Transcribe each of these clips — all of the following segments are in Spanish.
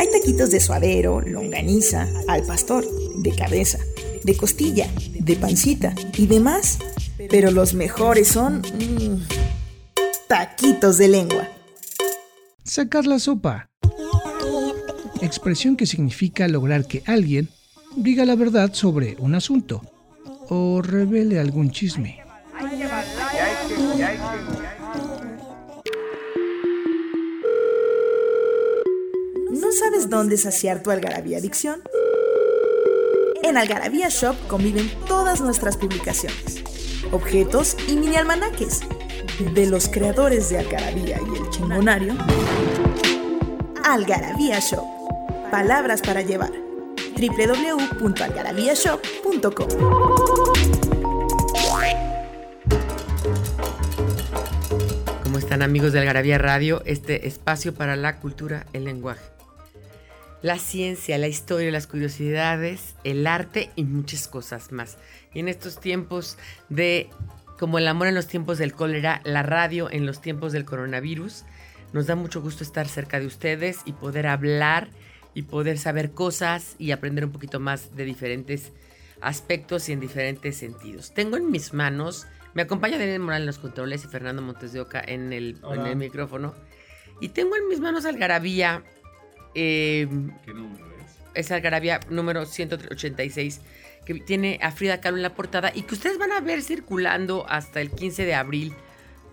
Hay taquitos de suadero, longaniza, al pastor, de cabeza, de costilla, de pancita y demás. Pero los mejores son... mmm, taquitos de lengua. Sacar la sopa. Expresión que significa lograr que alguien diga la verdad sobre un asunto o revele algún chisme. ¿No sabes dónde saciar tu algarabía adicción? En Algarabía Shop conviven todas nuestras publicaciones, objetos y mini almanaques de los creadores de Algarabía y el Chingonario. Algarabía Shop. Palabras para llevar. www.algarabíashop.com ¿Cómo están amigos de Algarabía Radio? Este espacio para la cultura, el lenguaje. La ciencia, la historia, las curiosidades, el arte y muchas cosas más. Y en estos tiempos de, como el amor en los tiempos del cólera, la radio en los tiempos del coronavirus, nos da mucho gusto estar cerca de ustedes y poder hablar y poder saber cosas y aprender un poquito más de diferentes aspectos y en diferentes sentidos. Tengo en mis manos, me acompaña Daniel Moral en los controles y Fernando Montes de Oca en el, en el micrófono. Y tengo en mis manos Algarabía. Eh, ¿Qué número es? es Algarabía número 186, que tiene a Frida Kahlo en la portada y que ustedes van a ver circulando hasta el 15 de abril,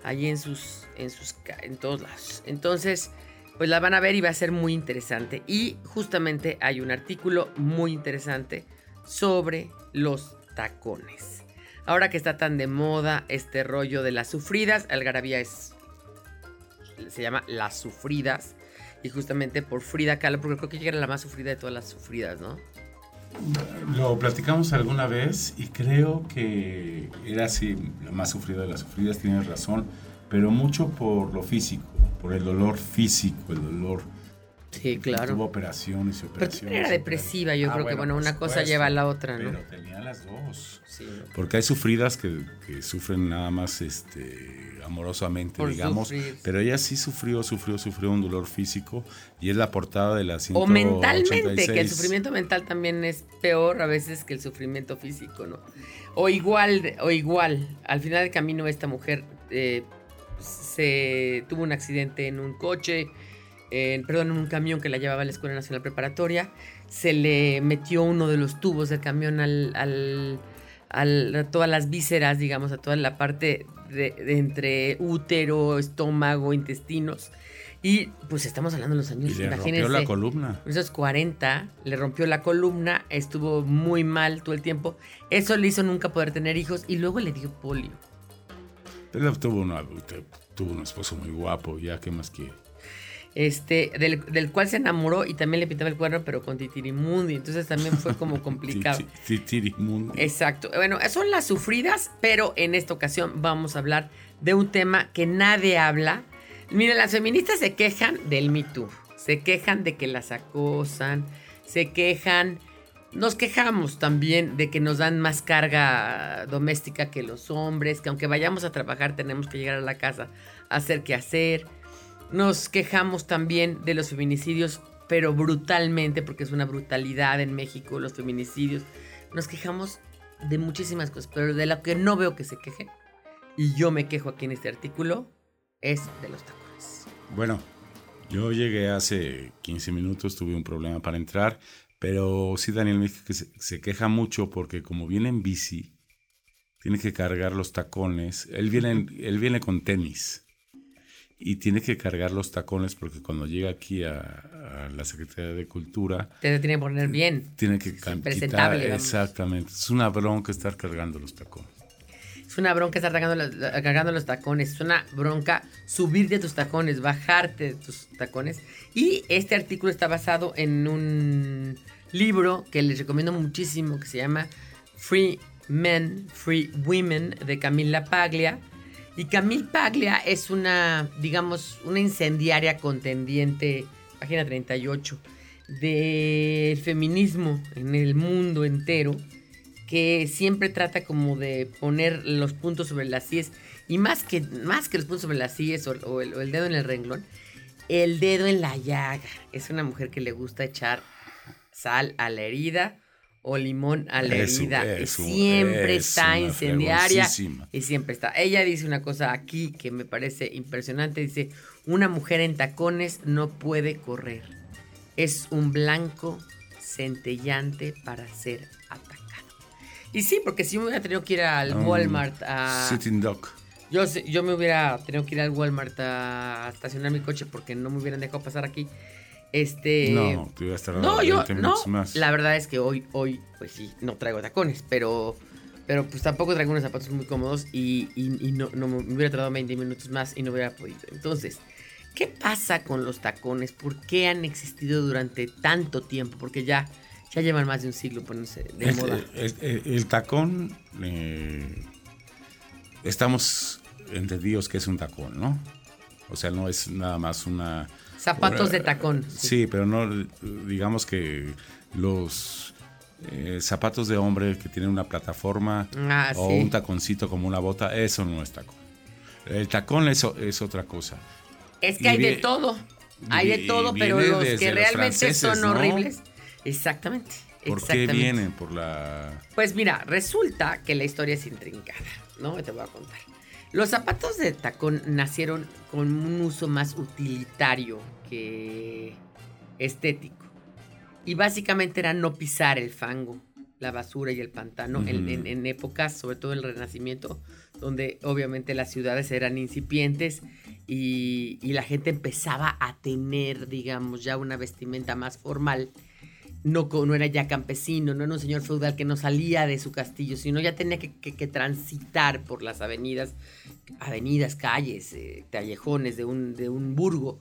allí en sus, en sus, en todos lados. Entonces, pues la van a ver y va a ser muy interesante. Y justamente hay un artículo muy interesante sobre los tacones. Ahora que está tan de moda este rollo de las sufridas, Algarabía es, se llama Las Sufridas. Y justamente por Frida Kahlo, porque creo que ella era la más sufrida de todas las sufridas, ¿no? Lo platicamos alguna vez y creo que era así, la más sufrida de las sufridas, tienes razón, pero mucho por lo físico, por el dolor físico, el dolor. Sí, Tuvo claro. operaciones y Pero operaciones. también era depresiva, yo Ah, creo que, bueno, una cosa lleva a la otra, ¿no? Pero tenía las dos. Sí. Porque hay sufridas que, que sufren nada más este, amorosamente, Por digamos. sufrir. Pero ella sí sufrió, sufrió, sufrió un dolor físico y es la portada de la O 186. mentalmente, que el sufrimiento mental también es peor a veces que el sufrimiento físico, ¿no? O igual, o igual, al final del camino esta mujer eh, se tuvo un accidente en un coche, perdón, en un camión que la llevaba a la Escuela Nacional Preparatoria, se le metió uno de los tubos del camión al, al- al- a todas las vísceras, digamos, a toda la parte de, de entre útero, estómago, intestinos. Y pues estamos hablando de los Y años, le imagínense. rompió la columna. Esos 40, le rompió la columna, estuvo muy mal todo el tiempo. Eso le hizo nunca poder tener hijos y luego le dio polio. Pero tuvo, una, tuvo un esposo muy guapo, ya, ¿qué más quiere? Este, del, del cual se enamoró y también le pintaba el cuerno, pero con Titirimundi. Entonces también fue como complicado. Ti- ti- Tirimundo. Exacto. Bueno, son las sufridas, pero en esta ocasión vamos a hablar de un tema que nadie habla. Miren, las feministas se quejan del Me Too. Se quejan de que las acosan. Se quejan. Nos quejamos también de que nos dan más carga doméstica que los hombres, que aunque vayamos a trabajar tenemos que llegar a la casa a hacer qué hacer. Nos quejamos también de los feminicidios, pero brutalmente, porque es una brutalidad en México los feminicidios. Nos quejamos de muchísimas cosas, pero de lo que no veo que se quejen, y yo me quejo aquí en este artículo, es de los tacones. Bueno, yo llegué hace 15 minutos, tuve un problema para entrar, pero sí Daniel me que se, queja mucho porque como viene en bici, tiene que cargar los tacones. Él viene, en- él viene con tenis y tiene que cargar los tacones porque cuando llega aquí a, a la Secretaría de Cultura, Te tiene que poner bien. tiene que vamos. Exactamente. Es una bronca estar cargando los tacones. Es una bronca estar cargando los, cargando los tacones. Es una bronca subirte a tus tacones, bajarte de tus tacones. Y este artículo está basado en un libro que les recomiendo muchísimo que se llama Free Men, Free Women de Camila Paglia. Y Camille Paglia es una, digamos, una incendiaria contendiente, página 38, del feminismo en el mundo entero, que siempre trata como de poner los puntos sobre las IES, y más que, más que los puntos sobre las o, el, o el dedo en el renglón, el dedo en la llaga. Es una mujer que le gusta echar sal a la herida o limón a la herida. siempre es está incendiaria y siempre está. Ella dice una cosa aquí que me parece impresionante. Dice, una mujer en tacones no puede correr. Es un blanco centellante para ser atacado. Y sí, porque si me hubiera tenido que ir al Um, Walmart a... Sitting Duck. Yo, yo me hubiera tenido que ir al Walmart a estacionar mi coche porque no me hubieran dejado pasar aquí. Este. No, te iba a estar No, yo, 20 no. minutos más. La verdad es que hoy, hoy, pues sí, no traigo tacones, pero, pero pues tampoco traigo unos zapatos muy cómodos y, y- y no, no me hubiera tardado 20 minutos más y no hubiera podido. Entonces, ¿qué pasa con los tacones? ¿Por qué han existido durante tanto tiempo? Porque ya, ya llevan más de un siglo poniéndose de El, moda. el- el- el tacón, eh, estamos entendidos que es un tacón, ¿no? O sea, no es nada más una... Zapatos de tacón. Sí, pero no, digamos que los eh, zapatos de hombre que tienen una plataforma Ah, o sí. un taconcito como una bota, eso no es tacón. El tacón es, es otra cosa. Es que Y hay de todo. Hay de todo, pero los que realmente son ¿no? horribles. Exactamente. ¿Por qué vienen? Por la... Pues mira, resulta que la historia es intrincada, ¿no? Te voy a contar. Los zapatos de tacón nacieron con un uso más utilitario que estético. Y básicamente era no pisar el fango, la basura y el pantano en, Ujú. en- en épocas, sobre todo el Renacimiento, donde obviamente las ciudades eran incipientes y, y la gente empezaba a tener, digamos, ya una vestimenta más formal no, no era ya campesino, no era un señor feudal que no salía de su castillo, sino ya tenía que, que- que transitar por las avenidas, avenidas, calles, eh, callejones de un, de un burgo.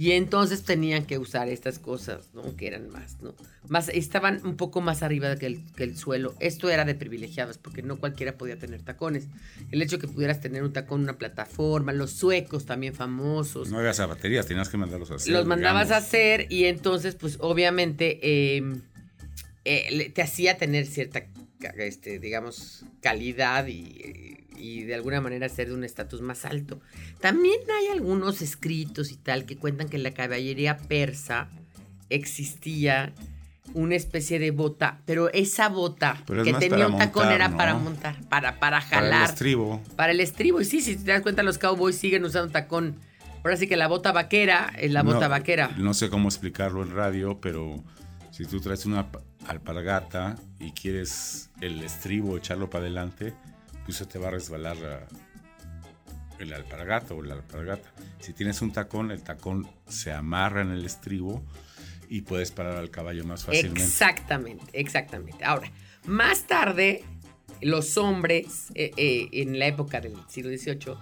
Y entonces tenían que usar estas cosas, ¿no? Que eran más, ¿no? Más, estaban un poco más arriba que el, que el suelo. Esto era de privilegiados, porque no cualquiera podía tener tacones. El hecho que pudieras tener un tacón, una plataforma, los suecos también famosos. No hagas zapaterías, tenías que mandarlos a hacer. Los mandabas a hacer y entonces, pues obviamente eh, eh, te hacía tener cierta, este, digamos, calidad y, y de alguna manera ser de un estatus más alto. También hay algunos escritos y tal que cuentan que en la caballería persa existía una especie de bota, pero esa bota Pero es que tenía para un tacón montar, era ¿no? para montar, para, para Para jalar. el estribo. Para el estribo, y sí, si te das cuenta, los cowboys siguen usando tacón. Ahora sí que la bota vaquera es la bota No, vaquera. No sé cómo explicarlo en radio, pero si tú traes una alpargata y quieres el estribo echarlo para adelante, pues se te va a resbalar la- el alpargato o la alpargata. Si tienes un tacón, el tacón se amarra en el estribo y puedes parar al caballo más fácilmente. Exactamente, exactamente. Ahora, más tarde, los hombres, eh, eh, en la época del siglo XVIII,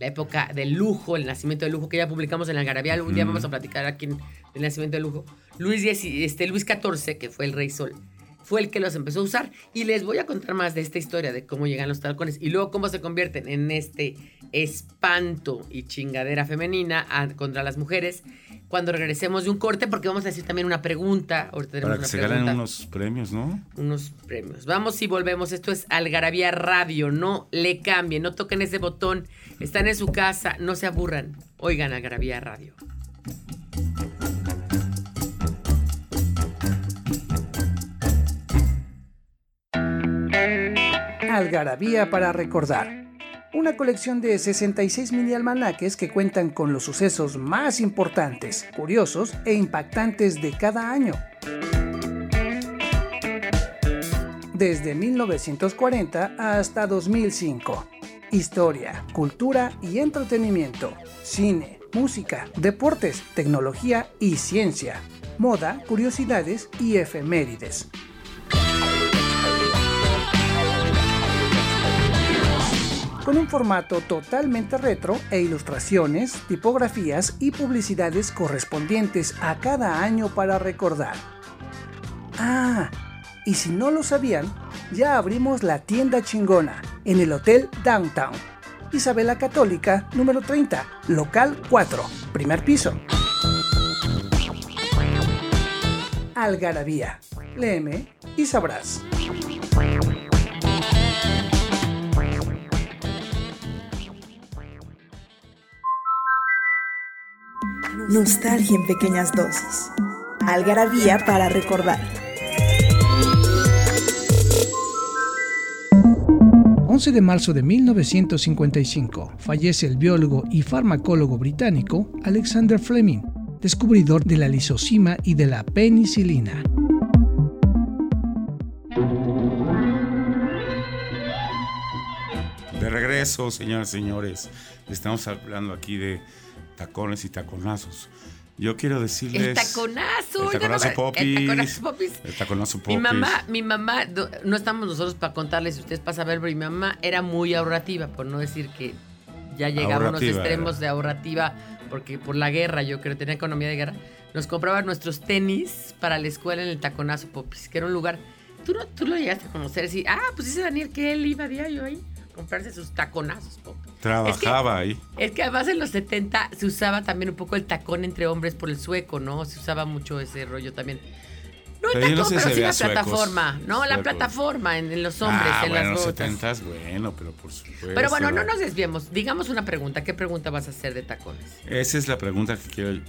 la época del lujo, el nacimiento del lujo, que ya publicamos en la Algarabía, un día vamos a platicar aquí en el nacimiento del lujo. Luis, X, este, Luis XIV, que fue el rey sol, fue el que los empezó a usar. Y les voy a contar más de esta historia, de cómo llegan los tacones y luego cómo se convierten en este espanto y chingadera femenina a- contra las mujeres cuando regresemos de un corte, porque vamos a decir también una pregunta. Ahorita tenemos Para que una se pregunta ganen unos premios, ¿no? unos premios. Vamos y volvemos. Esto es Algarabía Radio. No le cambien, no toquen ese botón. Están en su casa, no se aburran. Oigan Algarabía Radio. Algarabía para recordar. Una colección de 66 mini almanaques que cuentan con los sucesos más importantes, curiosos e impactantes de cada año. Desde 1940 hasta 2005. Historia, cultura y entretenimiento, cine, música, deportes, tecnología y ciencia, moda, curiosidades y efemérides. Con un formato totalmente retro e ilustraciones, tipografías y publicidades correspondientes a cada año para recordar. Ah, y si no lo sabían, ya abrimos la tienda chingona en el Hotel Downtown. Isabela Católica, número 30, local 4, primer piso. Algarabía. Léeme y sabrás. Nostalgia en pequeñas dosis. Algarabía para recordar. 11 de marzo de 1955 fallece el biólogo y farmacólogo británico Alexander Fleming, descubridor de la lisocima y de la penicilina. De regreso, señoras y señores, estamos hablando aquí de tacones y taconazos. Yo quiero decirles... El taconazo. El taconazo el popis. taconazo popis. El taconazo popis. Mi mamá, mi mamá, no estamos nosotros para contarles si ustedes para saber, pero mi mamá era muy ahorrativa, por no decir que ya llegaba a unos extremos era. de ahorrativa, porque por la guerra, yo creo, tenía economía de guerra, nos compraba nuestros tenis para la escuela en el Taconazo Popis, que era un lugar, tú, no, tú lo llegaste a conocer, sí, ah, pues dice Daniel que él iba diario ahí a comprarse sus taconazos. Trabajaba ahí. Es que además en los 70 se usaba también un poco el tacón entre hombres por el sueco, ¿no? Se usaba mucho ese rollo también. No el Pero tacón, no sé pero sí la suecos, plataforma. No, la plataforma en, en los hombres, ah, en bueno, las los botas. 70 bueno, pero por supuesto. Pero bueno, no nos desviemos. Digamos una pregunta. ¿Qué pregunta vas a hacer de tacones? Esa es la pregunta que quiero.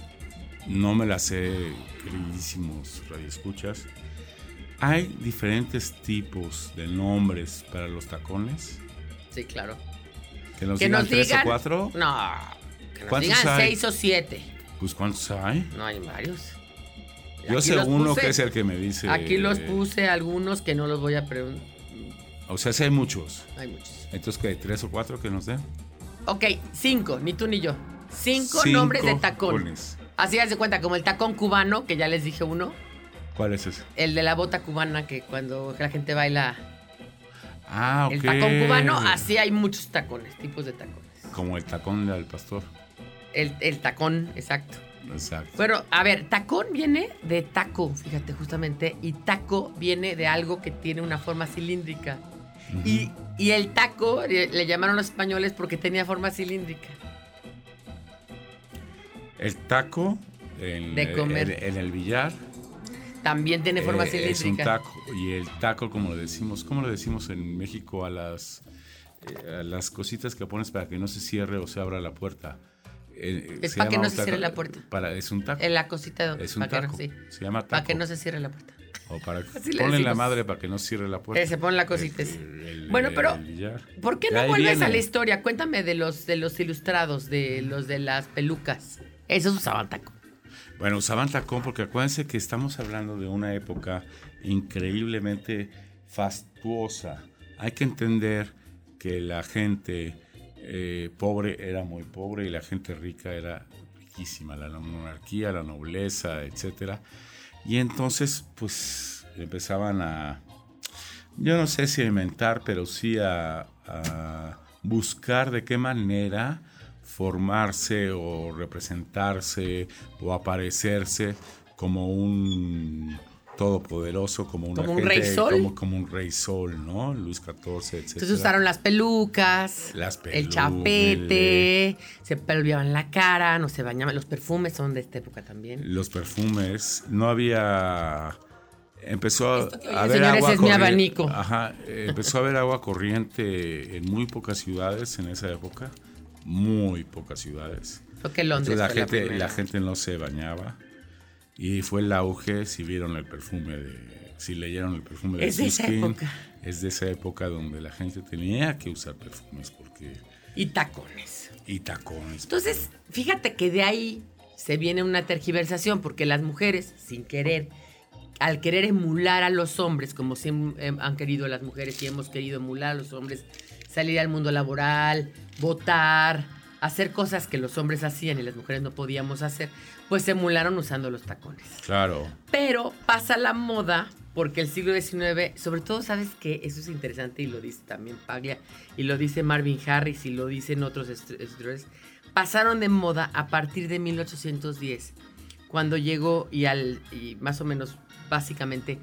No me la sé, queridísimos radioescuchas. ¿Hay diferentes tipos de nombres para los tacones? Sí, claro. ¿Que nos que digan nos tres digan. o cuatro? No. Que nos ¿Cuántos digan hay? seis o siete. Pues ¿cuántos hay? No hay varios. Yo Aquí sé uno puse- que es el que me dice. Aquí los puse algunos que no los voy a preguntar. O sea, sí hay muchos. Hay muchos. Entonces, ¿qué? ¿Tres o cuatro que nos den? Ok, cinco, ni tú ni yo. Cinco, Cinco nombres de tacón. tacones. Así haz de cuenta, como el tacón cubano, que ya les dije uno. ¿Cuál es ese? El de la bota cubana, que cuando la gente baila Ah, ok. el tacón cubano, así hay muchos tacones, tipos de tacones. Como el tacón del pastor. El, el tacón, exacto. Exacto. Bueno, a ver, tacón viene de taco, fíjate, justamente, y taco viene de algo que tiene una forma cilíndrica. y, y el taco le, le llamaron los españoles porque tenía forma cilíndrica. El taco en, De comer. en- en el billar También tiene forma eh, es un cilíndrica. taco. Y el taco, como lo decimos, ¿cómo lo decimos en México a las, eh, a las cositas que pones para que no se cierre o se abra la puerta? Eh, Es para que no se taco- cierre la puerta. Para, es un taco. En la cosita de es un que taco. sí. Se llama taco. Para que no se cierre la puerta. O para ponle la madre para que no cierre la puerta. Eh, se pone la cosita, El- sí. el- Bueno, pero. ¿Por qué no vuelves viene. a la historia? Cuéntame de los de los ilustrados, de los de las pelucas. Esos usaban taco. Bueno, usaban tacón porque acuérdense que estamos hablando de una época increíblemente fastuosa. Hay que entender que la gente eh, pobre era muy pobre y la gente rica era riquísima, la monarquía, la nobleza, etcétera. Y entonces, pues, empezaban a, yo no sé si inventar, pero sí a buscar de qué manera formarse o representarse o aparecerse como un todopoderoso, como un Como un agente- rey sol. como, como un rey sol, ¿no? Luis XIV, etc. Entonces usaron las pelucas, Las el chapete, se pelviaban la cara, no se bañaban. Los perfumes son de esta época también. los perfumes, no había empezó a haber señores, agua es mi corriente. abanico. Ajá, empezó a haber agua corriente en muy pocas ciudades en esa época, muy pocas ciudades. Creo que Londres Entonces la fue gente, la gente no se bañaba y fue el auge si vieron el perfume de, si leyeron el perfume de Es de esa época. es de esa época donde la gente tenía que usar perfumes porque Y tacones. y tacones. Entonces, fíjate que de ahí se viene una tergiversación, porque las mujeres, sin querer, al querer emular a los hombres, como siempre em, han querido las mujeres y hemos querido emular a los hombres, salir al mundo laboral, votar, hacer cosas que los hombres hacían y las mujeres no podíamos hacer, pues se emularon usando los tacones. Claro. Pero pasa la moda porque el siglo XIX, sobre todo, ¿sabes qué? Eso es interesante y lo dice también Paglia, y lo dice Marvin Harris y lo dicen otros escritores. Pasaron de moda a partir de 1810, cuando llegó y, al, y más o menos, básicamente,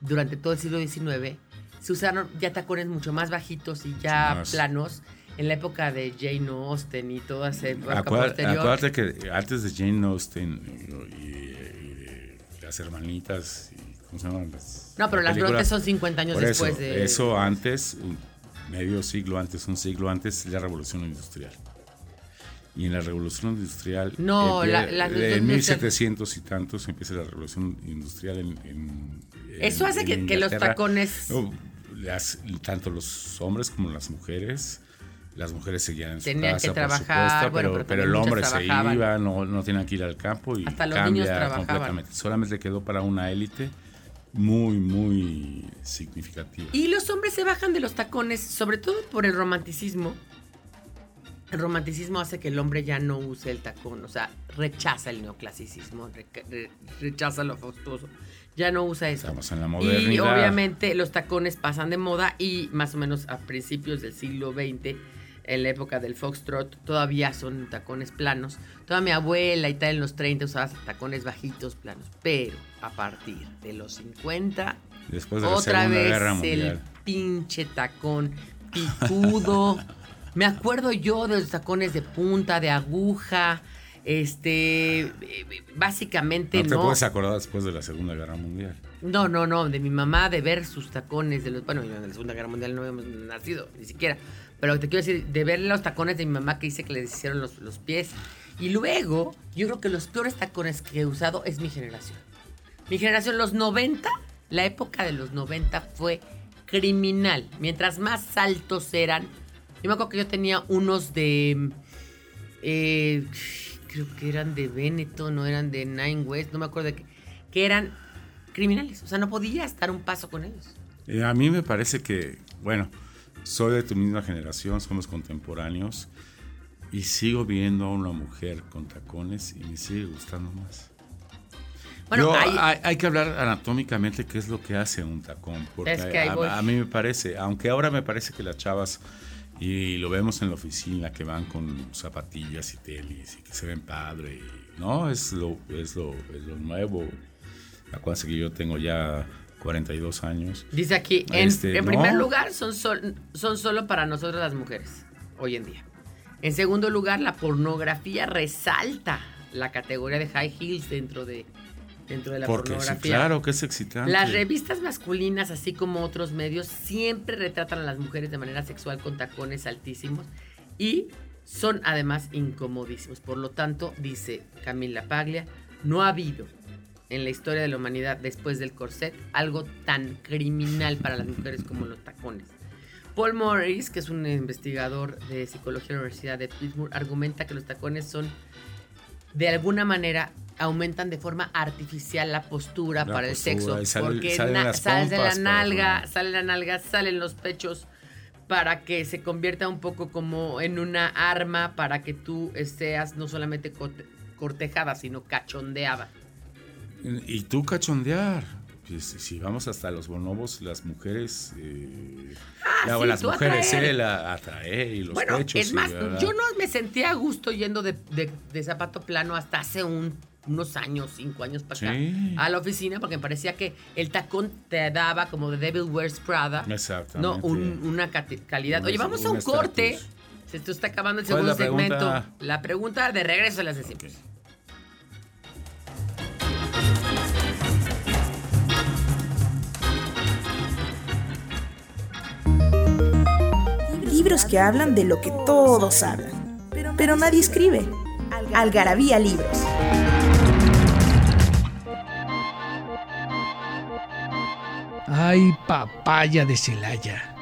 durante todo el siglo XIX, se usaron ya tacones mucho más bajitos y ya Más. planos. En la época de Jane Austen y toda esa época Acuérdate, acuérdate que antes de Jane Austen y, y de las hermanitas, y, ¿cómo se llaman? Las- No, pero las brotes son 50 años Por eso, después de... Eso antes, un medio siglo antes, un siglo antes, es la revolución industrial. Y en la revolución industrial. No, empie- la- la En revolución industrial- 1700 y tantos empieza la revolución industrial en. en- Eso en- hace en que, que los tacones No, las- tanto los hombres como las mujeres. Las mujeres seguían en su Tenían casa, que por trabajar, supuesto, bueno, pero, pero pero también el hombre se iba, no, no tenían que ir al campo y Hasta los cambia niños trabajaban. completamente. Solamente quedó para una élite muy, muy significativa. Y los hombres se bajan de los tacones, sobre todo por el romanticismo. El romanticismo hace que el hombre ya no use el tacón, o sea, rechaza el neoclasicismo, re- re- rechaza lo fastuoso, ya no usa eso. Estamos en la Y modernidad. obviamente los tacones pasan de moda y más o menos a principios del siglo XX, en la época del foxtrot, todavía son tacones planos. Toda mi abuela y tal en los 30 usaba tacones bajitos, planos. Pero a partir de los 50, Después de la otra Segunda vez Guerra el pinche tacón picudo. Me acuerdo yo de los tacones de punta, de aguja. Este, básicamente No te no. puedes acordar después de la Segunda Guerra Mundial. No, no, no, de mi mamá, de ver sus tacones, de los, bueno, en la Segunda Guerra Mundial no habíamos nacido, ni siquiera, pero te quiero decir, de ver los tacones de mi mamá que dice que le deshicieron los, los pies. Y luego, yo creo que los peores tacones que he usado es mi generación. Mi generación, los 90, la época de los 90 fue criminal. Mientras más altos eran, yo me acuerdo que yo tenía unos de, eh, creo que eran de Benetton, no eran de Nine West, no me acuerdo de qué, que eran criminales. O sea, no podía estar un paso con ellos. Eh, a mí me parece que, bueno, soy de tu misma generación, somos contemporáneos y sigo viendo a una mujer con tacones y me sigue gustando más. Bueno, Yo- hay- hay, hay que hablar anatómicamente qué es lo que hace un tacón, porque Es que a, voy. a mí me parece, aunque ahora me parece que las chavas y lo vemos en la oficina que van con zapatillas y tenis y que se ven padre, y, no es lo es lo, es lo nuevo. Acuérdense que yo tengo ya 42 años. Dice aquí, en, Este, en no. primer lugar, son, sol- son solo para nosotras las mujeres, hoy en día. En segundo lugar, la pornografía resalta la categoría de high heels dentro de, dentro de la Porque sí, pornografía. claro que es excitante. Las revistas masculinas, así como otros medios, siempre retratan a las mujeres de manera sexual con tacones altísimos y son además incomodísimos. Por lo tanto, dice Camila Paglia, no ha habido en la historia de la humanidad después del corset algo tan criminal para las mujeres como los tacones. Paul Morris, que es un investigador de psicología de la Universidad de Pittsburgh, argumenta que los tacones son de alguna manera aumentan de forma artificial la postura La para postura, el sexo sale- porque salen na- las sale de la nalga, sale la nalga, salen los pechos para que se convierta un poco como en una arma para que tú seas no solamente corte- cortejada, sino cachondeada. Y tú cachondear. Pues, si vamos hasta los bonobos, las mujeres. eh, ya, Ah, sí, las mujeres, atraer. eh, la atraer y los bueno, pechos. es más, yo no me sentía a gusto yendo de, de- de zapato plano hasta hace un- unos años, cinco años para acá, Sí. a la oficina, porque me parecía que el tacón te daba como de Devil Wears Prada. Exactamente. No, un- una calidad. Oye, vamos a un un corte. Se te está acabando el ¿Cuál es segundo la segmento. pregunta? La pregunta de regreso a las de siempre. Ok. Libros que hablan de lo que todos hablan, pero nadie escribe. Algarabía Libros. Ay, papaya de Celaya.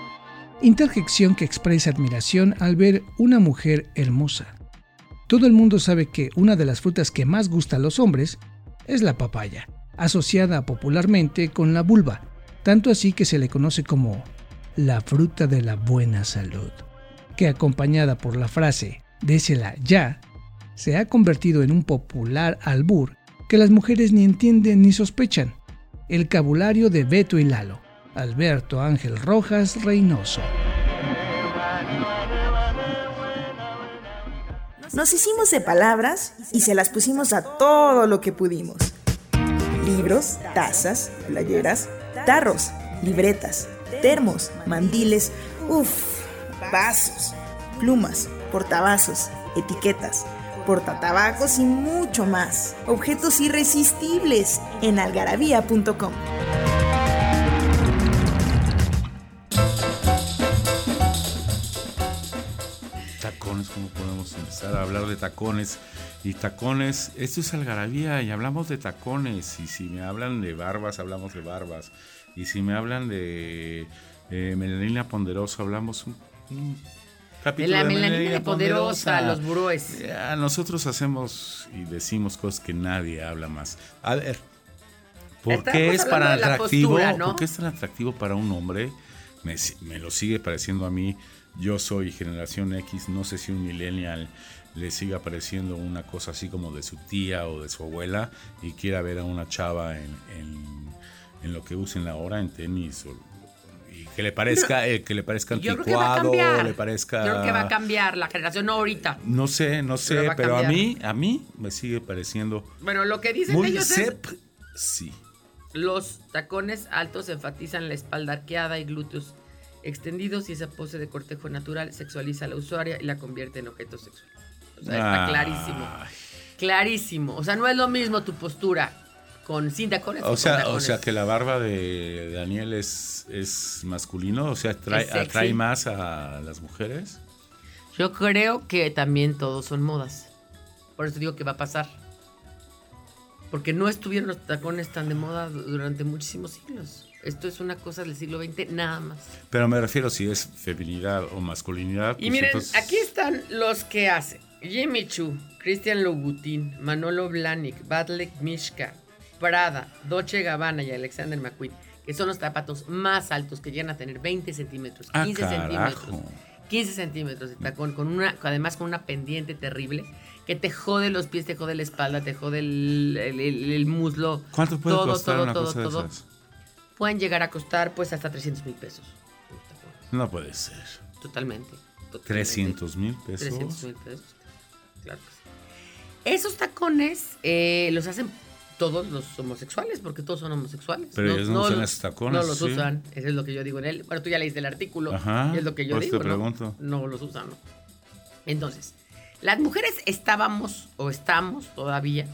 Interjección que expresa admiración al ver una mujer hermosa. Todo el mundo sabe que una de las frutas que más gusta a los hombres es la papaya, asociada popularmente con la vulva, tanto así que se le conoce como la fruta de la buena salud, que acompañada por la frase désela ya, se ha convertido en un popular albur que las mujeres ni entienden ni sospechan. El cabulario de Beto y Lalo, Alberto Ángel Rojas Reynoso. Nos hicimos de palabras y se las pusimos a todo lo que pudimos. Libros, tazas, playeras, tarros, libretas, termos, mandiles, uff, vasos, plumas, portavasos, etiquetas, portatabacos y mucho más. Objetos irresistibles en algarabía.com. Tacones, ¿cómo podemos empezar a hablar de tacones? Y tacones, esto es algarabía y hablamos de tacones. Y si me hablan de barbas, hablamos de barbas. Y si me hablan de eh, melanina ponderosa, hablamos De capítulo la melanina poderosa, los buróes. Ya, nosotros hacemos y decimos cosas que nadie habla más. A ver, ¿por Estamos qué es para atractivo? postura, ¿no? ¿Por qué es tan atractivo para un hombre? Me, lo sigue pareciendo a mí. Yo soy generación X, no sé si un millennial le siga pareciendo una cosa así como de su tía o de su abuela y quiera ver a una chava en, en- en lo que usen ahora, en tenis o- que le parezca eh, que le parezca anticuado, le parezca Yo creo que va a cambiar la generación, no ahorita. no sé, no sé, pero a mí, a mí me sigue pareciendo Bueno, lo que dicen muy ellos es sep, sí. los tacones altos enfatizan la espalda arqueada y glúteos extendidos y esa pose de cortejo natural sexualiza a la usuaria y la convierte en objeto sexual. O sea, está clarísimo. Clarísimo. O sea, no es lo mismo tu postura con sin tacones. O sea, o tacones. sea que la barba de Daniel es, es masculino, o sea, atrae, más a las mujeres. Yo creo que también todos son modas. Por eso digo que va a pasar. Porque no estuvieron los tacones tan de moda du- durante muchísimos siglos. Esto es una cosa del siglo XX nada más. Pero me refiero si es feminidad o masculinidad. Y pues miren, entonces- aquí están los que hacen. Jimmy Choo, Cristian Louboutin, Manolo Blahnik, Badlek Mishka, Prada, Dolce Gabbana y Alexander McQueen, que son los zapatos más altos que llegan a tener 20 centímetros, Ah, 15 carajo. centímetros. 15 centímetros de tacón, con una, además con una pendiente terrible que te jode los pies, te jode la espalda, te jode el, el- el- el muslo. ¿Cuánto puede todo, costar todo, una todo, cosa todo. de esas? Pueden llegar a costar pues hasta 300 mil pesos. No puede ser. Totalmente. totalmente. 300 mil pesos. 300 mil pesos. Claro que sí. Esos tacones eh, los hacen todos los homosexuales, porque todos son homosexuales. Pero ellos no usan los- esos tacones, No los sí. usan, eso es lo que yo digo en él. Bueno, tú ya leíste el artículo, Ajá, y es lo que yo digo, te ¿no? pregunto. No los usan, ¿no? Entonces, las mujeres estábamos, o estamos todavía,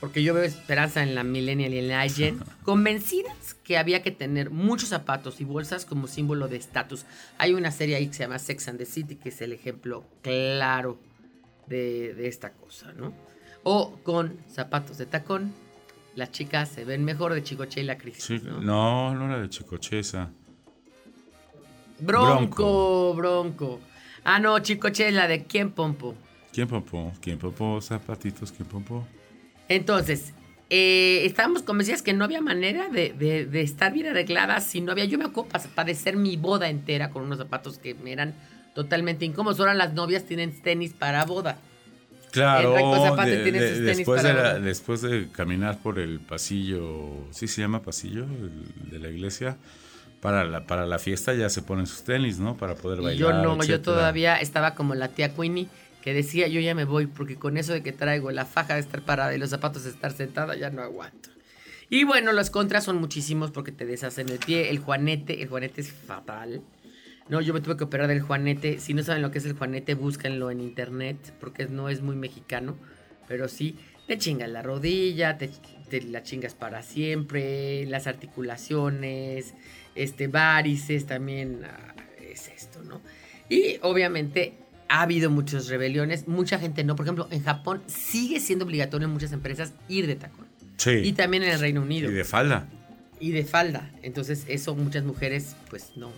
porque yo veo esperanza en la millennial y en la Gen, convencidas que había que tener muchos zapatos y bolsas como símbolo de estatus. Hay una serie ahí que se llama Sex and the City, que es el ejemplo claro de, de esta cosa, ¿no? O con zapatos de tacón, las chicas se ven mejor de Chicoche y la crisis, Sí, ¿no? no, no era de Chicochesa. Bronco, bronco. Ah, no, Chicoche es la de quién, Pompo. ¿Quién popó? ¿Quién popó? Zapatitos, ¿quién popó? Entonces, eh, estábamos convencidas que no había manera de, de- de estar bien arregladas si no había. Yo me acuerdo padecer mi boda entera con unos zapatos que me eran totalmente incómodos. Ahora las novias tienen tenis para boda. Claro, El Recto Zapata de- tiene de- sus tenis después, para de la- boda. después de caminar por el pasillo, ¿sí se llama pasillo el de la iglesia? Para la, para la fiesta ya se ponen sus tenis, ¿no? Para poder Y bailar. yo no, yo todavía estaba como la tía Queenie que decía, yo ya me voy porque con eso de que traigo la faja de estar parada y los zapatos de estar sentada, ya no aguanto. Y bueno, los contras son muchísimos porque te deshacen el pie, el juanete, el juanete es fatal. No, yo me tuve que operar del juanete. Si no saben lo que es el juanete, búsquenlo en internet porque no es muy mexicano. Pero sí, te chingas la rodilla, te, te la chingas para siempre, las articulaciones, este, varices también ah, es esto, ¿no? Y obviamente ha habido muchas rebeliones, mucha gente no. Por ejemplo, en Japón sigue siendo obligatorio en muchas empresas ir de tacón. Sí. Y también en el Reino Unido Y de falda. y de falda. Entonces, eso muchas mujeres, pues no.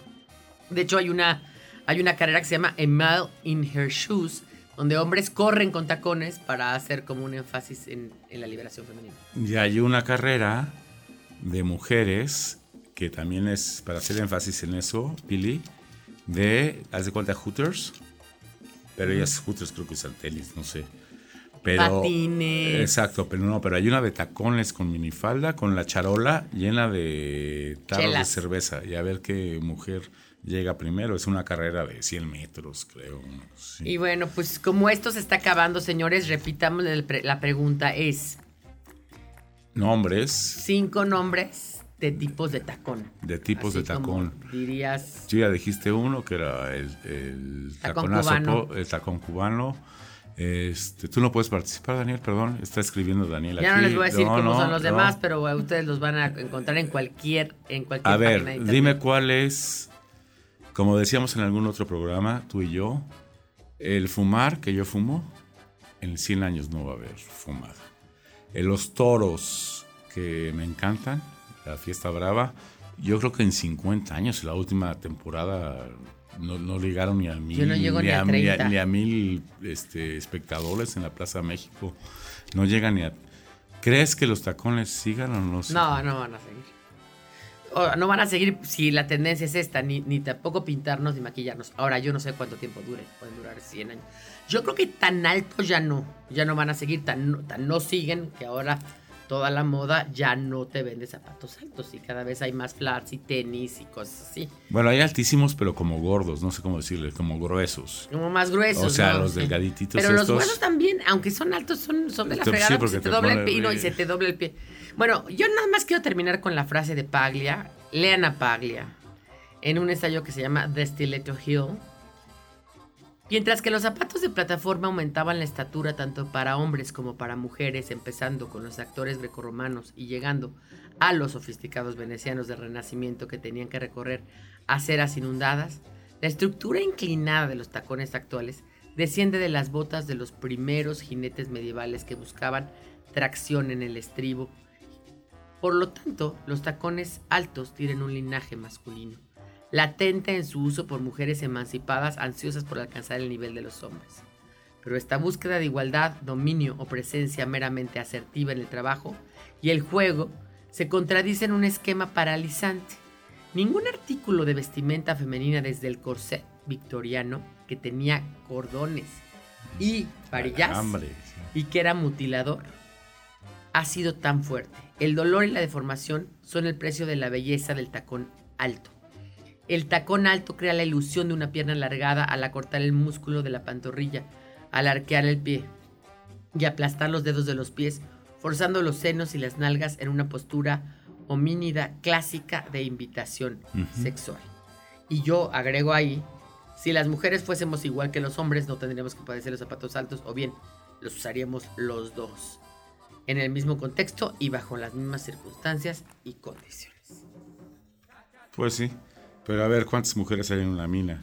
De hecho, hay una, hay una carrera que se llama A Mile in Her Shoes, donde hombres corren con tacones para hacer como un énfasis en, en la liberación femenina. Y hay una carrera de mujeres que también es para hacer énfasis en eso, Pili, de, haz de cuenta, Hooters. Pero ellas Hooters creo que usan tenis, no sé. Pero, Patines. Exacto, pero no, pero hay una de tacones con minifalda, con la charola llena de tarros Chelas. de cerveza. Y a ver qué mujer llega primero. Es una carrera de 100 metros, creo. Y bueno, pues como esto se está acabando, señores, repitamos la pregunta es... Nombres. Cinco nombres de tipos de tacón. De tipos de tacón. Dirías. Tú ya dijiste uno que era el, el tacón cubano. el tacón cubano. Este, tú no puedes participar, Daniel, perdón. Está escribiendo Daniel ya no les voy a decir cómo son los demás, pero ustedes los van a encontrar en cualquier, en cualquier A ver, dime cuál es, como decíamos en algún otro programa, tú y yo, el fumar que yo fumo, en 100 años no va a haber fumada. En los toros que me encantan, la fiesta brava, yo creo que en 50 años, la última temporada, no, no llegaron ni a mil, ni, a, mil este, espectadores en la Plaza México. No llegan ni a... ¿Crees que los tacones sigan o no? No, no van a seguir. No van a seguir si la tendencia es esta, ni, ni tampoco pintarnos ni maquillarnos. Ahora, yo no sé cuánto tiempo dure, pueden durar 100 años. Yo creo que tan alto ya no, ya no van a seguir, tan, tan no siguen, que ahora toda la moda ya no te vende zapatos altos y cada vez hay más flats y tenis y cosas así. Bueno, hay altísimos, pero como gordos, no sé cómo decirles, como gruesos. Como más gruesos. O sea, los delgadititos. Pero los buenos también, aunque son altos, son, son de la fregada, sí, se te, dobla el pie y se te dobla el pie. Bueno, yo nada más quiero terminar con la frase de Paglia. Lean a Paglia en un ensayo que se llama The Stiletto Hill Mientras que los zapatos de plataforma aumentaban la estatura tanto para hombres como para mujeres, empezando con los actores grecorromanos y llegando a los sofisticados venecianos del Renacimiento que tenían que recorrer aceras inundadas, la estructura inclinada de los tacones actuales desciende de las botas de los primeros jinetes medievales que buscaban tracción en el estribo. Por lo tanto, los tacones altos tienen un linaje masculino latente en su uso por mujeres emancipadas ansiosas por alcanzar el nivel de los hombres. Pero esta búsqueda de igualdad, dominio o presencia meramente asertiva en el trabajo y el juego se contradice en un esquema paralizante. Ningún artículo de vestimenta femenina desde el corset victoriano que tenía cordones y varillas y que era mutilador ha sido tan fuerte. El dolor y la deformación son el precio de la belleza del tacón alto. El tacón alto crea la ilusión de una pierna alargada al acortar el músculo de la pantorrilla, al arquear el pie y aplastar los dedos de los pies, forzando los senos y las nalgas en una postura homínida clásica de invitación sexual. Y yo agrego ahí, si las mujeres fuésemos igual que los hombres, no tendríamos que padecer los zapatos altos, o bien los usaríamos los dos, en el mismo contexto y bajo las mismas circunstancias y condiciones. Pues sí. Pero a ver, ¿cuántas mujeres hay en una mina?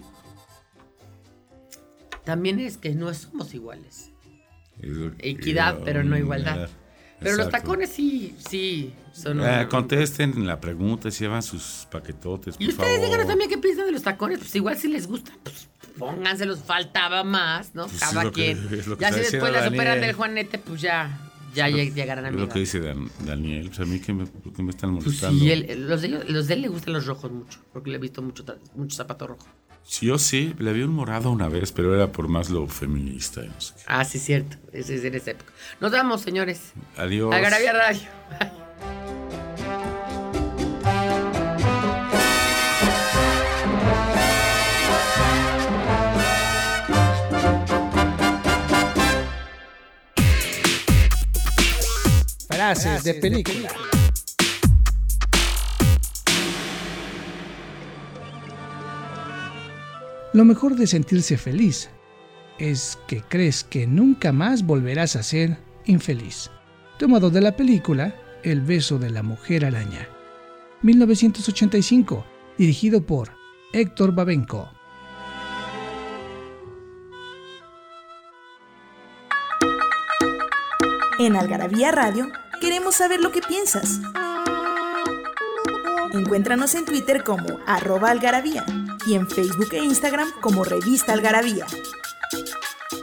También es que no somos iguales. Equidad, pero no igualdad. Pero los tacones sí, sí son. Eh, contesten la pregunta si llevan sus paquetotes. y ustedes díganos también qué piensan de los tacones. Pues igual si les gustan, pues pónganselos, faltaba más, ¿no? Pues Cada quien. ya si después las operan del Juanete, pues ya ya llegarán a mi lo que dice Daniel. Pues a mí que me, me están pues molestando. sí, los, de, los, de, él le gustan los rojos mucho, porque le he visto mucho, mucho zapato rojo. Sí, yo sí, le vi un morado una vez, pero era por más lo feminista. No sé ah, sí, cierto. Es, es en esa época. Nos vamos, señores. Adiós. A Radio. De película. Lo mejor de sentirse feliz es que crees que nunca más volverás a ser infeliz. Tomado de la película El beso de la mujer araña. 1985, dirigido por Héctor Babenco. En Algarabía Radio Queremos saber lo que piensas. Encuéntranos en Twitter como arroba algarabía y en Facebook e Instagram como revista algarabía.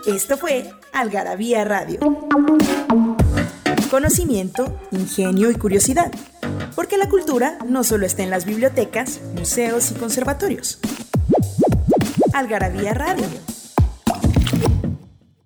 Esto fue Algarabía Radio. Conocimiento, ingenio y curiosidad. Porque la cultura no solo está en las bibliotecas, museos y conservatorios. Algarabía Radio